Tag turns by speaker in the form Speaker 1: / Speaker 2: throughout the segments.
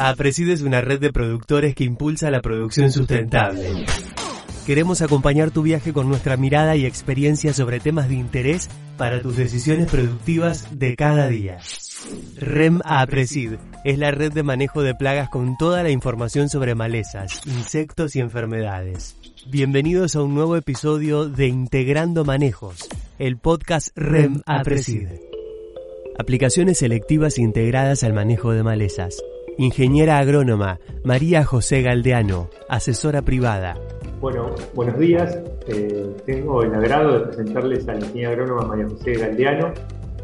Speaker 1: APRESID es una red de productores que impulsa la producción sustentable. Queremos acompañar tu viaje con nuestra mirada y experiencia sobre temas de interés para tus decisiones productivas de cada día. REM APRESID es la red de manejo de plagas con toda la información sobre malezas, insectos y enfermedades. Bienvenidos a un nuevo episodio de Integrando Manejos, el podcast REM APRESID. Aplicaciones selectivas integradas al manejo de malezas Ingeniera agrónoma María José Galdeano, asesora privada.
Speaker 2: Bueno, buenos días. Eh, tengo el agrado de presentarles a la ingeniera agrónoma María José Galdeano.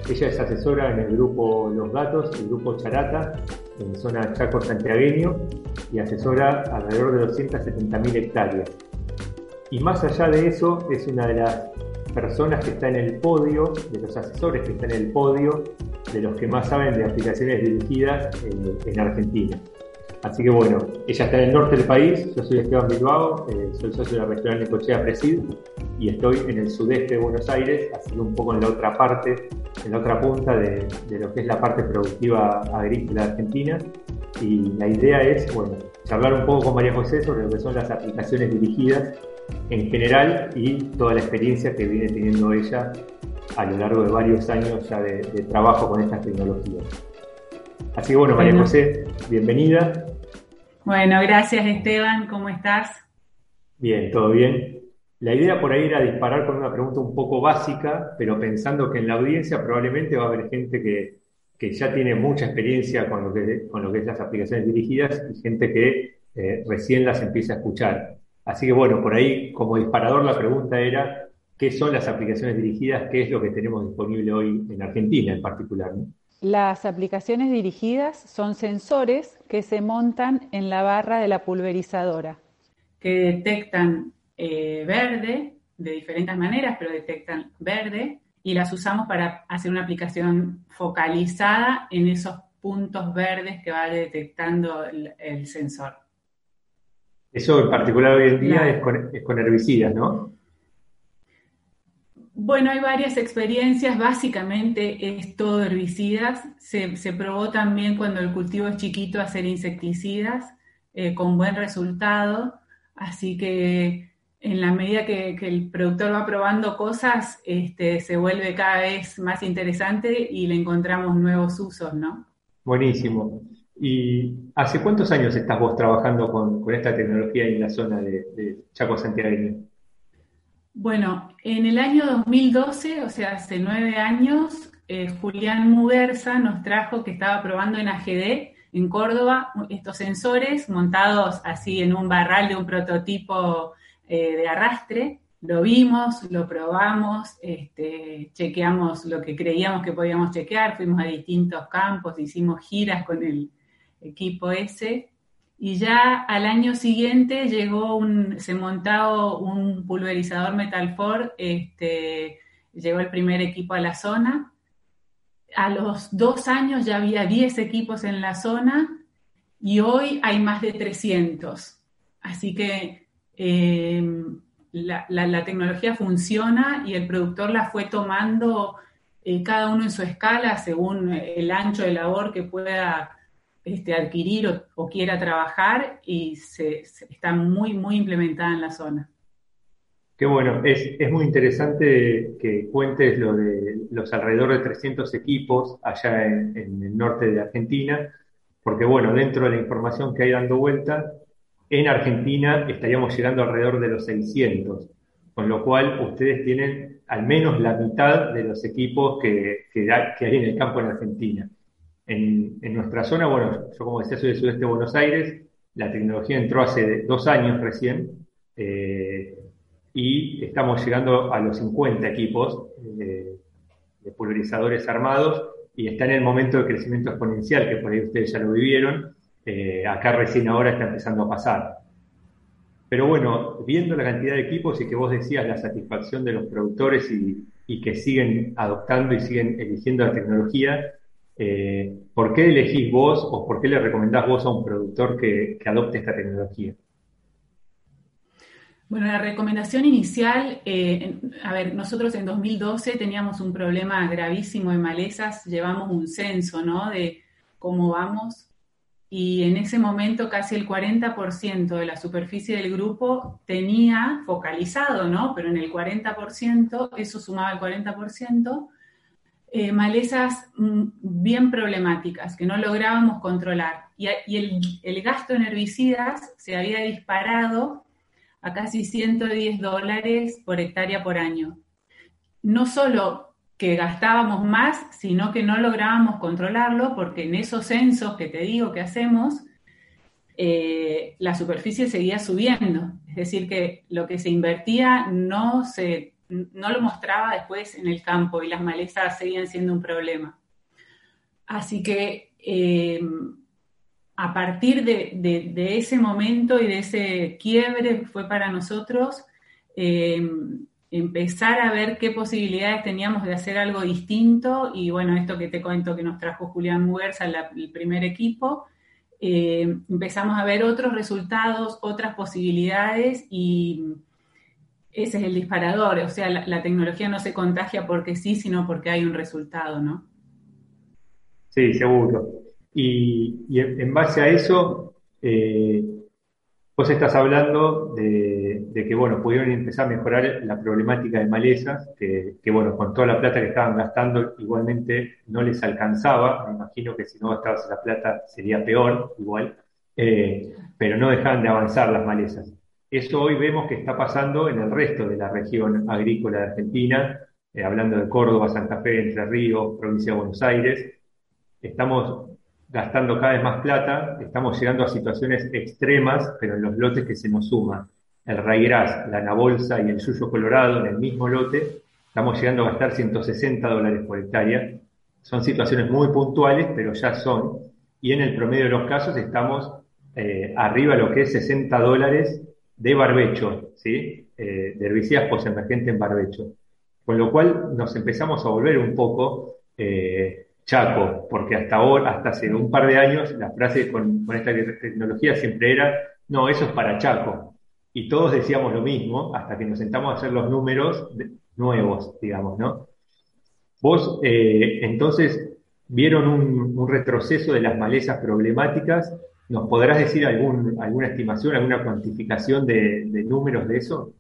Speaker 2: Ella es asesora en el grupo Los Gatos, el grupo Charata, en zona Chaco Santiagueño, y asesora alrededor de 270.000 hectáreas. Y más allá de eso, es una de las personas que está en el podio, de los asesores que están en el podio de los que más saben de aplicaciones dirigidas en, Argentina. Así que bueno, ella está en el norte del país, yo soy Esteban Bilbao, eh, soy socio del restaurante Cochea Presid y estoy en el sudeste de Buenos Aires, así un poco en la otra parte, en la otra punta de, de lo que es la parte productiva agrícola argentina. Y la idea es, bueno, charlar un poco con María José sobre lo que son las aplicaciones dirigidas en general y toda la experiencia que viene teniendo ella a lo largo de varios años ya de, trabajo con estas tecnologías. Así que bueno, María José, bienvenida.
Speaker 3: Bueno, gracias Esteban, ¿cómo estás?
Speaker 2: Bien, todo bien. La idea por ahí era disparar con una pregunta un poco básica, pero pensando que en la audiencia probablemente va a haber gente que, que ya tiene mucha experiencia con lo que, con lo que es las aplicaciones dirigidas y gente que eh, recién las empieza a escuchar. Así que bueno, por ahí como disparador la pregunta era, qué son las aplicaciones dirigidas, qué es lo que tenemos disponible hoy en Argentina en particular.
Speaker 3: Las aplicaciones dirigidas son sensores que se montan en la barra de la pulverizadora. Que detectan eh, verde de diferentes maneras, pero detectan verde y las usamos para hacer una aplicación focalizada en esos puntos verdes que va detectando el, sensor.
Speaker 2: Eso en particular hoy en día es, con, es con herbicidas, ¿no?
Speaker 3: Bueno, hay varias experiencias, básicamente es todo herbicidas. Se, probó también cuando el cultivo es chiquito hacer insecticidas eh, con buen resultado, así que en la medida que, el productor va probando cosas, este, se vuelve cada vez más interesante y le encontramos nuevos usos, ¿no?
Speaker 2: Buenísimo. ¿Y hace cuántos años estás vos trabajando con, esta tecnología en la zona de, Chaco Santiago?
Speaker 3: Bueno, en el año 2012, o sea, hace nueve años, eh, Julián Muguerza nos trajo que estaba probando en AGD en Córdoba estos sensores montados así en un barral de un prototipo eh, de arrastre. Lo vimos, lo probamos, este, chequeamos lo que creíamos que podíamos chequear, fuimos a distintos campos, hicimos giras con el equipo ese y ya al año siguiente llegó un, se montó un pulverizador Metalfor, este, llegó el primer equipo a la zona. A los dos años ya había 10 equipos en la zona y hoy hay más de 300. Así que em, la, tecnología funciona y el productor la fue tomando eh, cada uno en su escala según el ancho de labor que pueda este, adquirir o, quiera trabajar y se, está muy, muy implementada en la zona.
Speaker 2: Qué bueno, es, muy interesante que cuentes lo de los alrededor de 300 equipos allá en, el norte de Argentina, porque bueno, dentro de la información que hay dando vuelta, en Argentina estaríamos llegando alrededor de los 600, con lo cual ustedes tienen al menos la mitad de los equipos que, que hay en el campo en Argentina. En, nuestra zona, bueno, yo como decía soy del sudeste de Buenos Aires, la tecnología entró hace dos años recién eh, y estamos llegando a los 50 equipos de, pulverizadores armados y está en el momento de crecimiento exponencial, que por ahí ustedes ya lo vivieron, eh, acá recién ahora está empezando a pasar. Pero bueno, viendo la cantidad de equipos y que vos decías la satisfacción de los productores y, y que siguen adoptando y siguen eligiendo la tecnología, eh, ¿Por qué elegís vos o por qué le recomendás vos a un productor que, adopte esta tecnología?
Speaker 3: Bueno, la recomendación inicial, eh, a ver, nosotros en 2012 teníamos un problema gravísimo de malezas, llevamos un censo, ¿no? De cómo vamos y en ese momento casi el 40% de la superficie del grupo tenía focalizado, ¿no? Pero en el 40%, eso sumaba el 40%, eh, malezas mm, bien problemáticas que no lográbamos controlar. Y, el, gasto en herbicidas se había disparado a casi 110 dólares por hectárea por año. No solo que gastábamos más, sino que no lográbamos controlarlo porque en esos censos que te digo que hacemos, eh, la superficie seguía subiendo. Es decir, que lo que se invertía no se no lo mostraba después en el campo y las malezas seguían siendo un problema. Así que eh, a partir de, ese momento y de ese quiebre fue para nosotros eh, empezar a ver qué posibilidades teníamos de hacer algo distinto y bueno, esto que te cuento que nos trajo Julián Muguerza, el primer equipo, eh, empezamos a ver otros resultados, otras posibilidades y ese es el disparador, o sea, la, tecnología no se contagia porque sí, sino porque hay un resultado, ¿no?
Speaker 2: Sí, seguro. Y, en base a eso, eh, vos estás hablando de, que, bueno, pudieron empezar a mejorar la problemática de malezas, que, bueno, con toda la plata que estaban gastando, igualmente no les alcanzaba. Me imagino que si no gastabas la plata sería peor, igual. Eh, pero no dejaban de avanzar las malezas. Eso hoy vemos que está pasando en el resto de la región agrícola de Argentina, eh, hablando de Córdoba, Santa Fe, Entre Ríos, provincia de Buenos Aires. Estamos gastando cada vez más plata, estamos llegando a situaciones extremas, pero en los lotes que se nos suman, el raigras, la anabolsa y el suyo colorado en el mismo lote, estamos llegando a gastar 160 dólares por hectárea. Son situaciones muy puntuales, pero ya son. Y en el promedio de los casos estamos eh, arriba de lo que es 60 dólares de barbecho, ¿sí? Eh, de herbicidas posemergentes en barbecho. Con lo cual nos empezamos a volver un poco eh, chaco, porque hasta ahora, hasta hace un par de años, la frase con, esta tecnología siempre era, no, eso es para chaco. Y todos decíamos lo mismo hasta que nos sentamos a hacer los números nuevos, digamos, ¿no? Vos, eh, entonces, vieron un retroceso de las malezas problemáticas ¿Nos podrás decir alguna estimación, alguna cuantificación de, números de eso?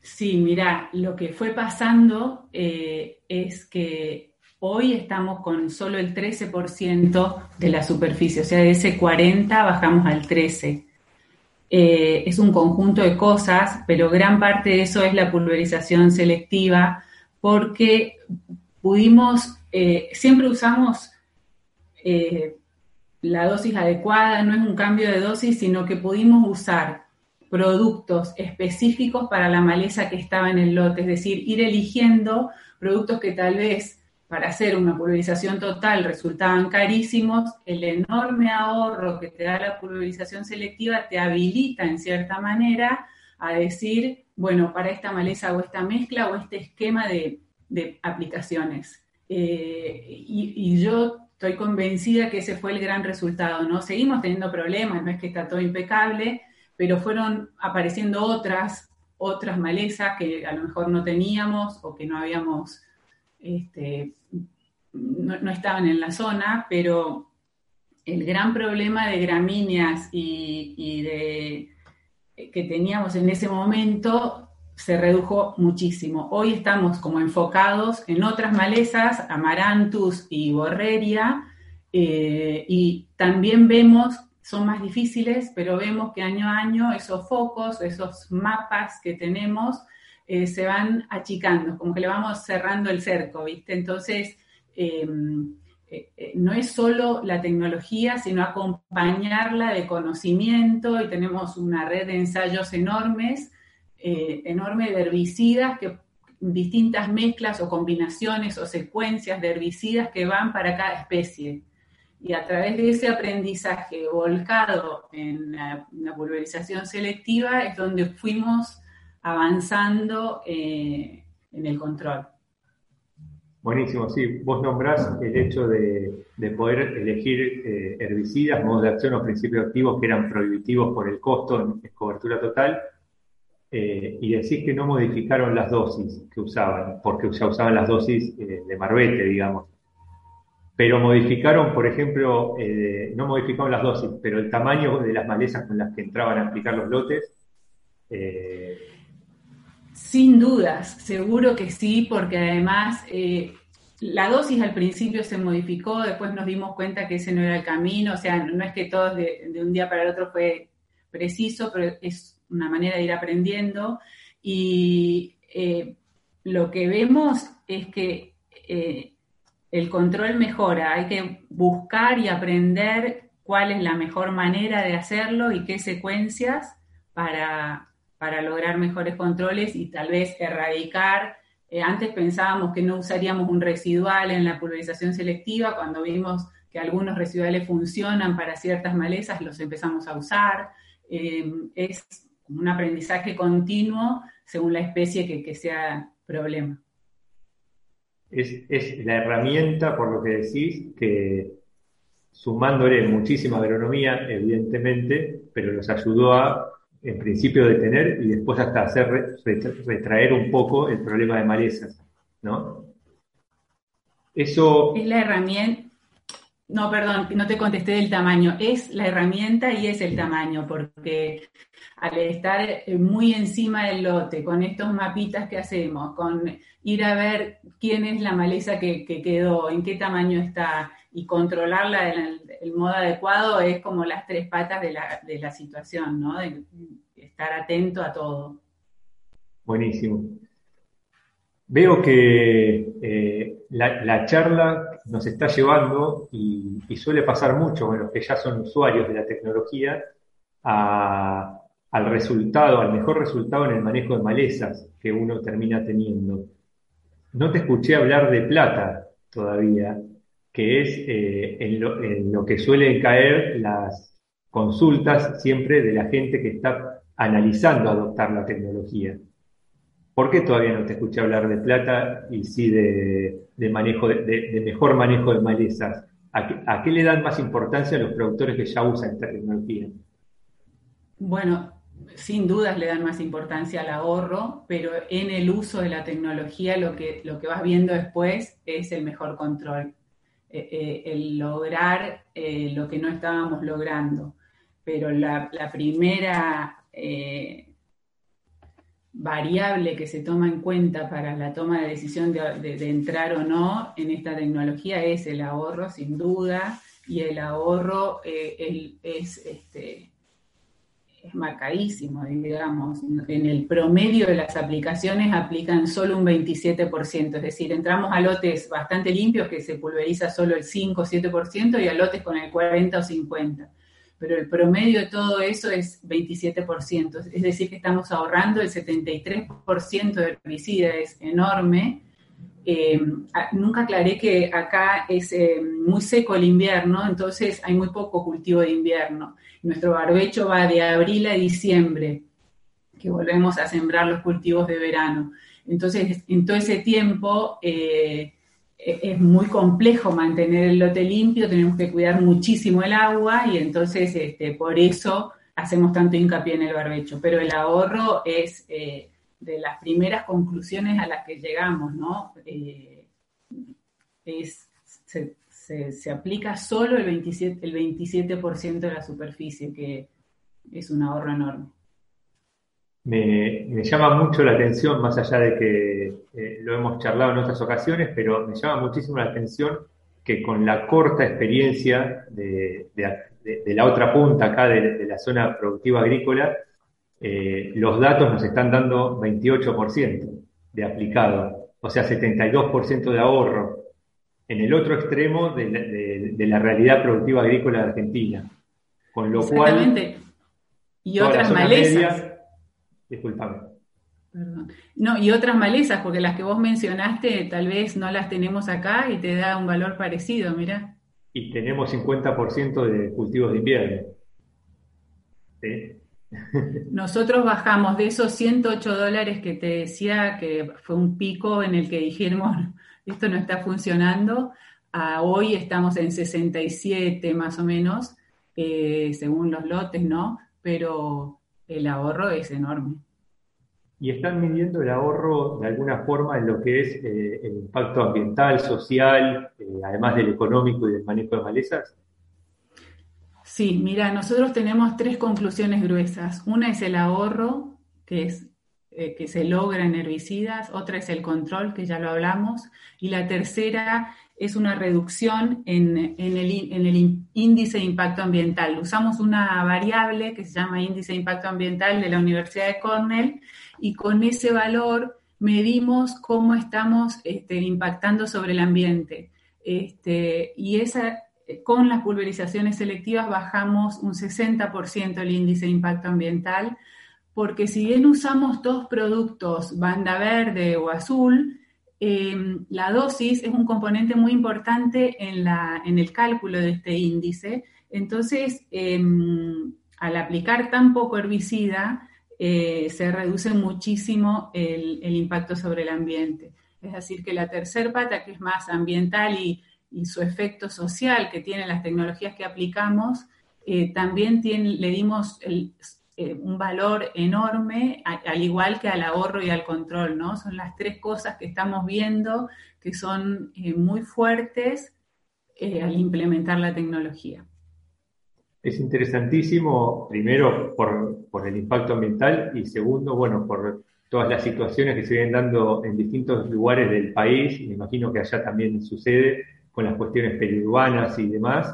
Speaker 3: Sí, mira, lo que fue pasando eh, es que hoy estamos con solo el 13% de la superficie, o sea, de ese 40 bajamos al 13. Eh, es un conjunto de cosas, pero gran parte de eso es la pulverización selectiva, porque pudimos, eh, siempre usamos la dosis adecuada, no es un cambio de dosis, sino que pudimos usar productos específicos para la maleza que estaba en el lote, es decir, ir eligiendo productos que tal vez para hacer una pulverización total resultaban carísimos, el enorme ahorro que te da la pulverización selectiva te habilita en cierta manera a decir, bueno, para esta maleza o esta mezcla o este esquema de, aplicaciones. Eh, y, y yo estoy convencida que ese fue el gran resultado, ¿no? Seguimos teniendo problemas, no es que está todo impecable, pero fueron apareciendo otras, otras malezas que a lo mejor no teníamos o que no habíamos, este, no, estaban en la zona, pero el gran problema de gramíneas y, de, que teníamos en ese momento se redujo muchísimo. Hoy estamos como enfocados en otras malezas, amaranthus y borreria, eh, y también vemos, son más difíciles, pero vemos que año a año esos focos, esos mapas que tenemos, eh, se van achicando, como que le vamos cerrando el cerco, ¿viste? Entonces, em, eh, no es solo la tecnología, sino acompañarla de conocimiento y tenemos una red de ensayos enormes eh, enorme de herbicidas, que distintas mezclas o combinaciones o secuencias de herbicidas que van para cada especie. Y a través de ese aprendizaje volcado en la, pulverización selectiva es donde fuimos avanzando eh, en el control.
Speaker 2: Buenísimo, sí. Vos nombrás el hecho de, poder elegir eh, herbicidas, modos de acción o principios activos que eran prohibitivos por el costo en cobertura total eh, y decís que no modificaron las dosis que usaban, porque ya usaban las dosis eh, de Marbete, digamos. pero modificaron, por ejemplo, eh, no modificaron las dosis, pero el tamaño de las malezas con las que entraban a aplicar los lotes.
Speaker 3: Sin dudas, seguro que sí, porque además la dosis al principio se modificó, después nos dimos cuenta que ese no era el camino, o sea, no es que todo de, un día para el otro fue preciso, pero es una manera de ir aprendiendo. Y lo que vemos es que el control mejora, hay que buscar y aprender cuál es la mejor manera de hacerlo y qué secuencias para, para lograr mejores controles y tal vez erradicar. Eh, antes pensábamos que no usaríamos un residual en la pulverización selectiva, cuando vimos que algunos residuales funcionan para ciertas malezas, los empezamos a usar. Eh, es un aprendizaje continuo según la especie que, que sea problema
Speaker 2: es, la herramienta, por lo que decís, que sumándole muchísima agronomía, evidentemente, pero nos ayudó a, en principio, detener y después hasta hacer retraer un poco el problema de malezas, ¿no?
Speaker 3: Eso... Es la herramienta, no, perdón, no te contesté del tamaño. Es la herramienta y es el tamaño, porque al estar eh, muy encima del lote, con estos mapitas que hacemos, con ir a ver quién es la maleza que, quedó, en qué tamaño está y controlarla en el, modo adecuado, es como las tres patas de la, de la situación, ¿no? De estar atento a todo.
Speaker 2: Buenísimo. Veo que eh, la, charla nos está llevando, y, suele pasar mucho con que ya son usuarios de la tecnología, al resultado, al mejor resultado en el manejo de malezas que uno termina teniendo. No te escuché hablar de plata todavía, que es eh, en, lo, en lo que suelen caer las consultas siempre de la gente que está analizando adoptar la tecnología. ¿Por qué todavía no te escuché hablar de plata y sí de, manejo de, mejor manejo de malezas? ¿A qué, le dan más importancia a los productores que ya usan esta tecnología?
Speaker 3: Bueno, sin dudas le dan más importancia al ahorro, pero en el uso de la tecnología lo que, lo que vas viendo después es el mejor control, eh, eh, el lograr eh, lo que no estábamos logrando. Pero la, primera variable que se toma en cuenta para la toma de decisión de, entrar o no en esta tecnología es el ahorro, sin duda, y el ahorro eh, es, este, es marcadísimo, digamos. En el promedio de las aplicaciones aplican solo un 27%, es decir, entramos a lotes bastante limpios que se pulveriza solo el 5 o 7% y a lotes con el 40 o 50% pero el promedio de todo eso es 27%, es decir, que estamos ahorrando el 73% de herbicida, es enorme. Eh, nunca aclaré que acá es eh, muy seco el invierno, entonces hay muy poco cultivo de invierno. Nuestro barbecho va de abril a diciembre, que volvemos a sembrar los cultivos de verano. Entonces, en todo ese tiempo... Eh, es muy complejo mantener el lote limpio, tenemos que cuidar muchísimo el agua y entonces este, por eso hacemos tanto hincapié en el barbecho. Pero el ahorro es eh, de las primeras conclusiones a las que llegamos, ¿no? Eh, se, aplica solo el 27%, el 27 de la superficie, que es un ahorro enorme
Speaker 2: me, llama mucho la atención, más allá de que eh, lo hemos charlado en otras ocasiones, pero me llama muchísimo la atención que con la corta experiencia de, la otra punta acá de, la zona productiva agrícola, eh, los datos nos están dando 28% de aplicado, o sea, 72% de ahorro, en el otro extremo de, la realidad productiva agrícola de Argentina. Con lo cual...
Speaker 3: Y otras malezas. Disculpame. Perdón. No, y otras malezas, porque las que vos mencionaste tal vez no las tenemos acá y te da un valor parecido, mira.
Speaker 2: Y tenemos 50% de cultivos de invierno.
Speaker 3: Nosotros bajamos de esos 108 dólares que te decía que fue un pico en el que dijimos, esto no está funcionando, a hoy estamos en 67 más o menos, eh, según los lotes, ¿no? Pero el ahorro es enorme.
Speaker 2: y están midiendo el ahorro de alguna forma en lo que es eh, el impacto ambiental, social, eh, además del económico y del manejo de malezas?
Speaker 3: Sí, mira, nosotros tenemos tres conclusiones gruesas. Una es el ahorro, que es eh, que se logra en herbicidas, otra es el control, que ya lo hablamos, y la tercera es una reducción en, el, índice de impacto ambiental. Usamos una variable que se llama índice de impacto ambiental de la Universidad de Cornell y con ese valor medimos cómo estamos este, impactando sobre el ambiente. Este, y esa, con las pulverizaciones selectivas bajamos un 60% el índice de impacto ambiental, porque si bien usamos dos productos, banda verde o azul, Em, la dosis es un componente muy importante en, el cálculo de este índice. Entonces, em, al aplicar tan poco herbicida, eh, se reduce muchísimo el, impacto sobre el ambiente. Es decir, que la tercera pata, que es más ambiental y, su efecto social que tienen las tecnologías que aplicamos, eh, también le dimos el, eh, un valor enorme, al igual que al ahorro y al control, ¿no? Son las tres cosas que estamos viendo que son eh, muy fuertes eh, al implementar la tecnología.
Speaker 2: Es interesantísimo, primero por, el impacto ambiental y segundo, bueno, por todas las situaciones que se vienen dando en distintos lugares del país, me imagino que allá también sucede con las cuestiones periurbanas y demás,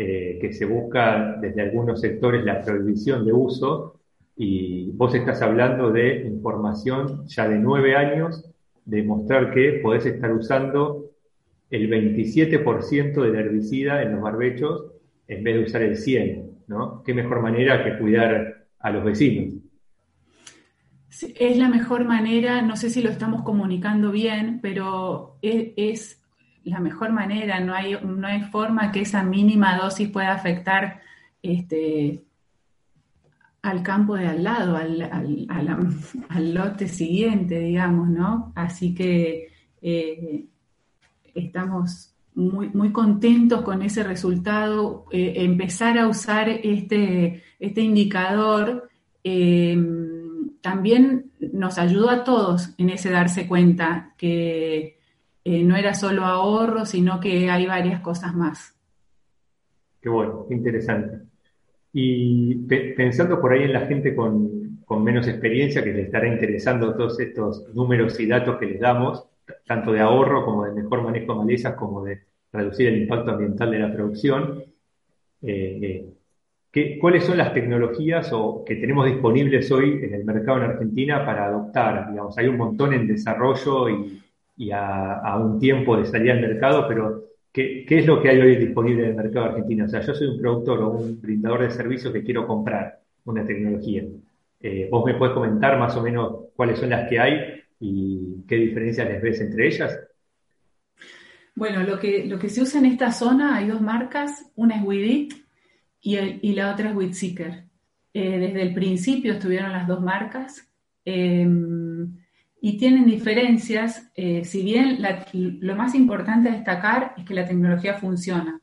Speaker 2: eh, que se busca desde algunos sectores la prohibición de uso y vos estás hablando de información ya de nueve años, de mostrar que podés estar usando el 27% del herbicida en los barbechos en vez de usar el 100, ¿no? ¿Qué mejor manera que cuidar a los vecinos?
Speaker 3: es la mejor manera, no sé si lo estamos comunicando bien, pero es la mejor manera, no hay, no hay forma que esa mínima dosis pueda afectar este, al campo de al lado, al, lote siguiente, digamos, ¿no? Así que eh, estamos muy, muy contentos con ese resultado. Eh, empezar a usar este, este indicador em, también nos ayudó a todos en ese darse cuenta que eh, no era solo ahorro, sino que hay varias cosas más.
Speaker 2: Qué bueno, qué interesante. Y pensando por ahí en la gente con, menos experiencia, que le estará interesando todos estos números y datos que les damos, tanto de ahorro como de mejor manejo de malezas, como de reducir el impacto ambiental de la producción, eh, eh, ¿cuáles son las tecnologías o, que tenemos disponibles hoy en el mercado en Argentina para adoptar? Digamos, hay un montón en desarrollo y, y a, un tiempo de salir al mercado, pero ¿qué, es lo que hay hoy disponible en el mercado argentino? O sea, yo soy un productor o un brindador de servicios que quiero comprar una tecnología. Eh, ¿Vos me puedes comentar más o menos cuáles son las que hay y qué diferencias les ves entre ellas?
Speaker 3: Bueno, lo que, lo que se usa en esta zona hay dos marcas, una es Widit y, la otra es Witseeker. Eh, desde el principio estuvieron las dos marcas. Em, y tienen diferencias, eh, si bien lo más importante a destacar es que la tecnología funciona.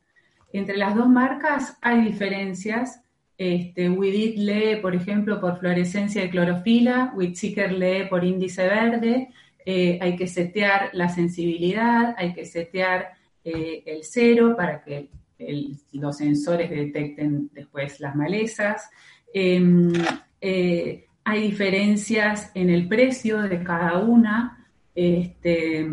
Speaker 3: Entre las dos marcas hay diferencias. Este, Widit lee, por ejemplo, por fluorescencia de clorofila, Witseeker lee por índice verde, eh, hay que setear la sensibilidad, hay que setear eh, el cero para que los sensores detecten después las malezas. Em, hay diferencias en el precio de cada una. Este,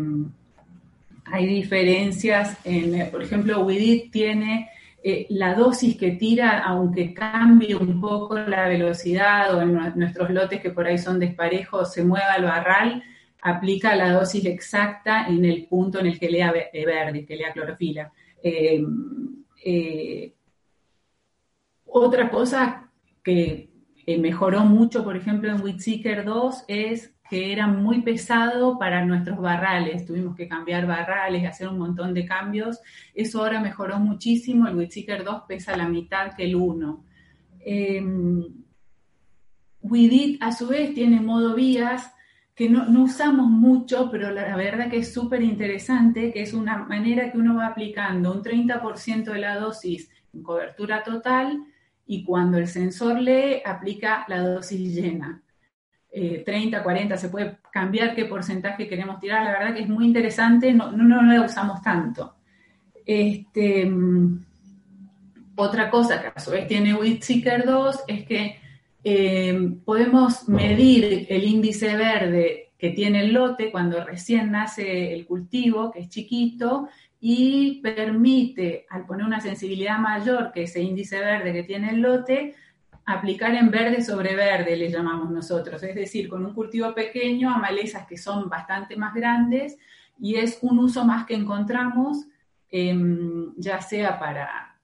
Speaker 3: hay diferencias en, por ejemplo, Widit tiene eh, la dosis que tira, aunque cambie un poco la velocidad o en nuestros lotes que por ahí son desparejos, se mueva el barral, aplica la dosis exacta en el punto en el que lea verde, que lea clorofila. Eh, eh, otra cosa que eh, mejoró mucho, por ejemplo, en Witseeker 2 es que era muy pesado para nuestros barrales. Tuvimos que cambiar barrales, hacer un montón de cambios. Eso ahora mejoró muchísimo. El Witseeker 2 pesa la mitad que el 1. Eh, em, Widit, a su vez, tiene modo vías que no, no usamos mucho, pero la verdad que es súper interesante, que es una manera que uno va aplicando un 30% de la dosis en cobertura total y cuando el sensor lee, aplica la dosis llena. 30, eh, 40, se puede cambiar qué porcentaje queremos tirar. La verdad que es muy interesante, no, no, no la usamos tanto. Este, mm, otra cosa que a su vez tiene WheatSeeker 2 es que eh, podemos medir el índice verde que tiene el lote cuando recién nace el cultivo, que es chiquito, y permite, al poner una sensibilidad mayor que ese índice verde que tiene el lote, aplicar en verde sobre verde, le llamamos nosotros, es decir, con un cultivo pequeño a malezas que son bastante más grandes y es un uso más que encontramos, em, ya sea para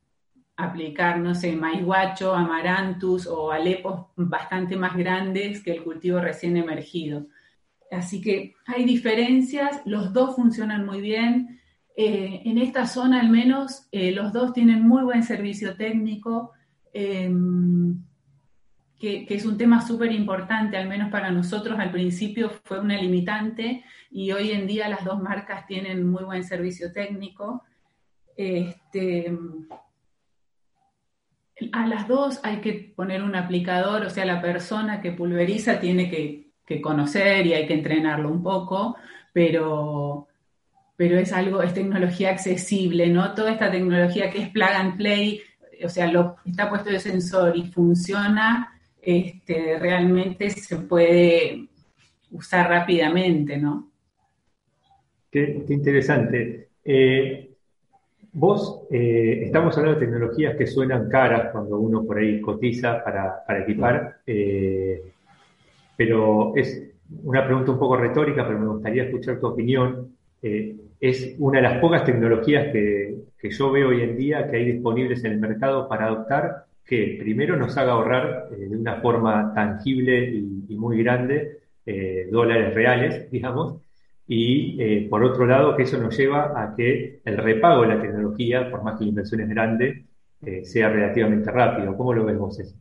Speaker 3: aplicar, no sé, maiguacho, amarantus o alepos bastante más grandes que el cultivo recién emergido. Así que hay diferencias, los dos funcionan muy bien. Eh, en esta zona al menos eh, los dos tienen muy buen servicio técnico. Em, que, es un tema súper importante, al menos para nosotros al principio fue una limitante y hoy en día las dos marcas tienen muy buen servicio técnico. Este, a las dos hay que poner un aplicador, o sea, la persona que pulveriza tiene que, conocer y hay que entrenarlo un poco, pero, pero es algo, es tecnología accesible, ¿no? Toda esta tecnología que es plug and play, o sea, lo, está puesto el sensor y funciona este, realmente se puede usar rápidamente, ¿no?
Speaker 2: Qué, interesante. Eh, vos, eh, estamos hablando de tecnologías que suenan caras cuando uno por ahí cotiza para, equipar, eh, pero es una pregunta un poco retórica, pero me gustaría escuchar tu opinión. Es una de las pocas tecnologías que, que yo veo hoy en día que hay disponibles en el mercado para adoptar que primero nos haga ahorrar eh, de una forma tangible y, muy grande eh, dólares reales, digamos, y eh, por otro lado que eso nos lleva a que el repago de la tecnología, por más que la inversión es grande, sea relativamente rápido. ¿Cómo lo ves vos eso?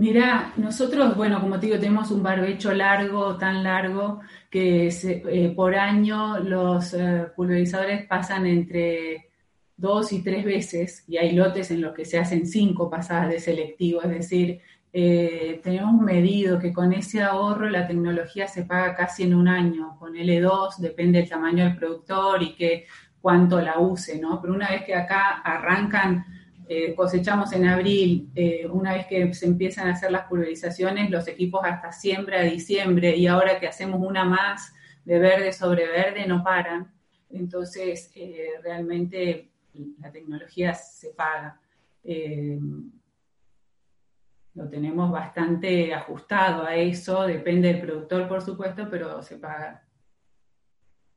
Speaker 3: Mira, nosotros, bueno, como te digo, tenemos un barbecho largo, tan largo, que por año los pulverizadores pasan entre dos y tres veces, y hay lotes en los que se hacen cinco pasadas de selectivo, es decir, eh, tenemos medido que con ese ahorro la tecnología se paga casi en un año, con L2 depende del tamaño del productor y que cuánto la use, ¿no? Pero una vez que acá arrancan, eh, cosechamos en abril, eh, una vez que se empiezan a hacer las pulverizaciones, los equipos hasta siembra, diciembre, y ahora que hacemos una más de verde sobre verde, no paran. Entonces, realmente la tecnología se paga. Eh, lo tenemos bastante ajustado a eso, depende del productor, por supuesto, pero se paga.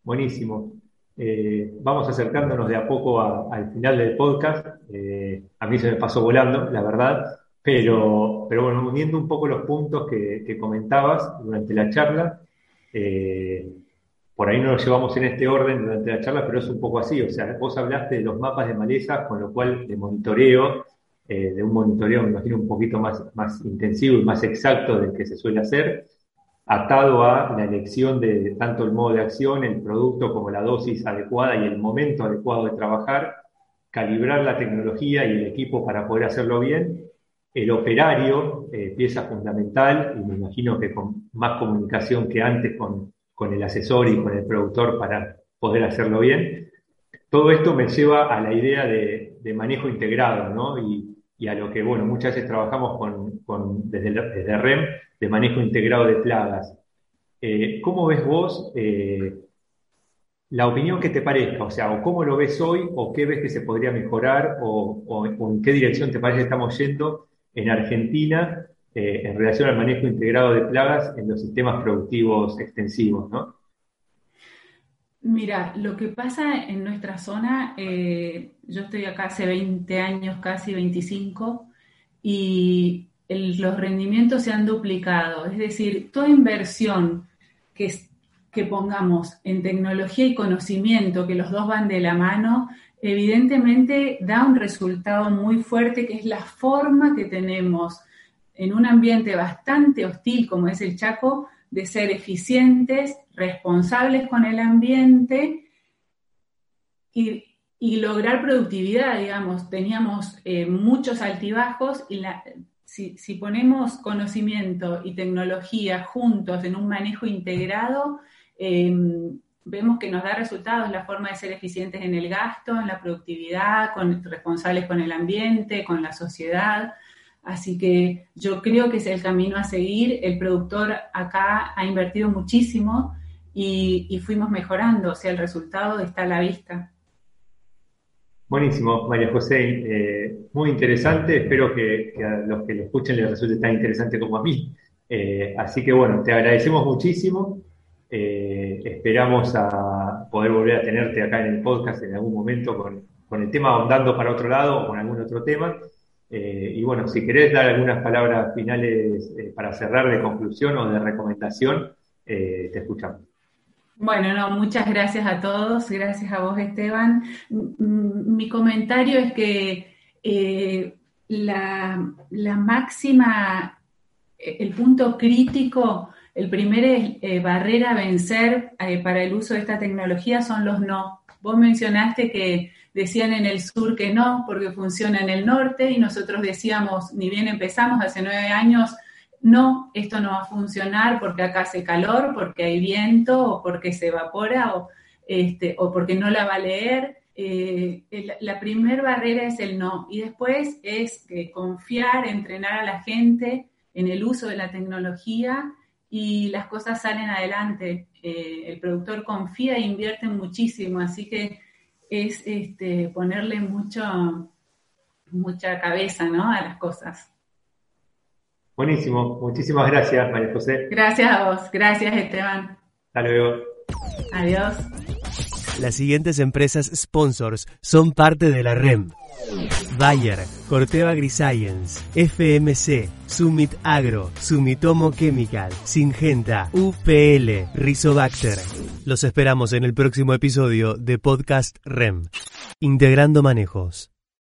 Speaker 2: Buenísimo. Eh, vamos acercándonos de a poco al final del podcast. Eh, a mí se me pasó volando, la verdad, pero, pero bueno, uniendo un poco los puntos que, comentabas durante la charla, por ahí no lo llevamos en este orden durante la charla, pero es un poco así. O sea, vos hablaste de los mapas de malezas, con lo cual de monitoreo, eh, de un monitoreo, me imagino, un poquito más, más intensivo y más exacto del que se suele hacer, atado a la elección de tanto el modo de acción, el producto como la dosis adecuada y el momento adecuado de trabajar, calibrar la tecnología y el equipo para poder hacerlo bien, el operario, eh, pieza fundamental, y me imagino que con más comunicación que antes con, con el asesor y con el productor para poder hacerlo bien. Todo esto me lleva a la idea de, manejo integrado, ¿no? Y, a lo que, bueno, muchas veces trabajamos con, desde, REM, de manejo integrado de plagas. Eh, ¿Cómo ves vos eh, la opinión que te parezca? O sea, o cómo lo ves hoy, o qué ves que se podría mejorar, o, o en qué dirección te parece que estamos yendo en Argentina eh, en relación al manejo integrado de plagas en los sistemas productivos extensivos, ¿no?
Speaker 3: Mira, lo que pasa en nuestra zona, eh, yo estoy acá hace 20 años, casi 25, y los rendimientos se han duplicado. Es decir, toda inversión que, que pongamos en tecnología y conocimiento, que los dos van de la mano, evidentemente da un resultado muy fuerte, que es la forma que tenemos en un ambiente bastante hostil como es el Chaco, de ser eficientes, responsables con el ambiente y, lograr productividad, digamos. Teníamos eh, muchos altibajos y si, ponemos conocimiento y tecnología juntos en un manejo integrado, em, vemos que nos da resultados la forma de ser eficientes en el gasto, en la productividad, con, responsables con el ambiente, con la sociedad. Así que yo creo que es el camino a seguir. El productor acá ha invertido muchísimo y, fuimos mejorando, o sea, el resultado está a la vista.
Speaker 2: Buenísimo, María José, eh, muy interesante, espero que, a los que lo escuchen les resulte tan interesante como a mí. Eh, así que bueno, te agradecemos muchísimo, eh, esperamos a poder volver a tenerte acá en el podcast en algún momento con, con el tema ahondando para otro lado o con algún otro tema. y bueno, si querés dar algunas palabras finales para cerrar de conclusión o de recomendación, te escuchamos.
Speaker 3: Bueno, no, muchas gracias a todos, gracias a vos Esteban. Mi comentario es que eh, la, máxima, el punto crítico, el primer eh, barrera a vencer eh, para el uso de esta tecnología son los no. Vos mencionaste que decían en el sur que no, porque funciona en el norte, y nosotros decíamos, ni bien empezamos hace nueve años, no, esto no va a funcionar porque acá hace calor, porque hay viento, o porque se evapora, o, este, o porque no la va a leer. Eh, la primera barrera es el no. Y después es confiar, entrenar a la gente en el uso de la tecnología y las cosas salen adelante. Eh, el productor confía e invierte muchísimo, así que es este, ponerle mucho, mucha cabeza ¿no? a las cosas.
Speaker 2: Buenísimo, muchísimas gracias, María José.
Speaker 3: Gracias a vos, gracias Esteban.
Speaker 2: Hasta luego.
Speaker 3: Adiós.
Speaker 1: Las siguientes empresas sponsors son parte de la REM. Bayer, Corteva AgriScience, FMC, Summit Agro, Sumitomo Chemical, Singenta, UPL, Rizobacter. Los esperamos en el próximo episodio de Podcast REM. Integrando Manejos.